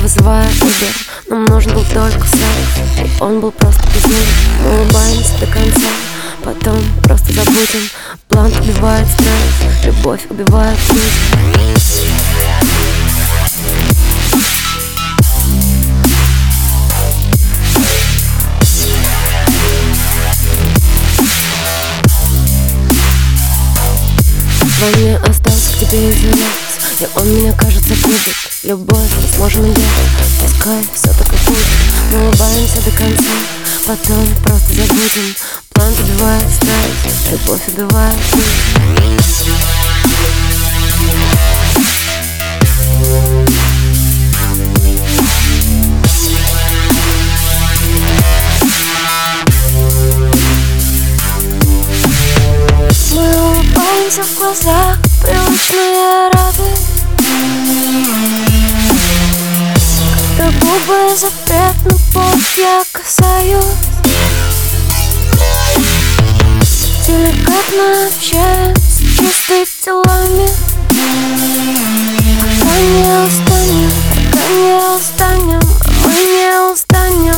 вызываю Uber. Нам нужен был только секс И он был просто безумен Мы улыбаемся до конца. Потом просто забудем. План убивает стресс Любовь убивает жизнь. Во мне остался к тебе интерес И он меня, кажется, любит Любовь сможем делать Пускай все так и будет. Мы улыбаемся до конца Потом просто забудем. План убивает стресс Любовь убивает жизнь. Мы улыбаемся в глазах Привычная радость губы запретных пол я касаюсь. Деликатно общаемся чистыми телами. Пока не устанем, пока не устанем, а мы не устанем.